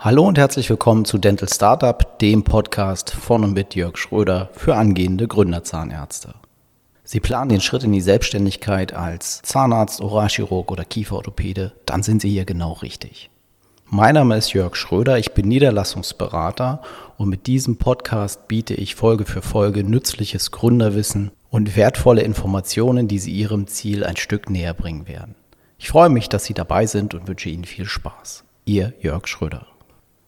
Hallo und herzlich willkommen zu Dental Startup, dem Podcast von und mit Jörg Schröder für angehende Gründerzahnärzte. Sie planen den Schritt in die Selbstständigkeit als Zahnarzt, Oralchirurg oder Kieferorthopäde, dann sind Sie hier genau richtig. Mein Name ist Jörg Schröder, ich bin Niederlassungsberater und mit diesem Podcast biete ich Folge für Folge nützliches Gründerwissen und wertvolle Informationen, die Sie Ihrem Ziel ein Stück näher bringen werden. Ich freue mich, dass Sie dabei sind und wünsche Ihnen viel Spaß. Ihr Jörg Schröder.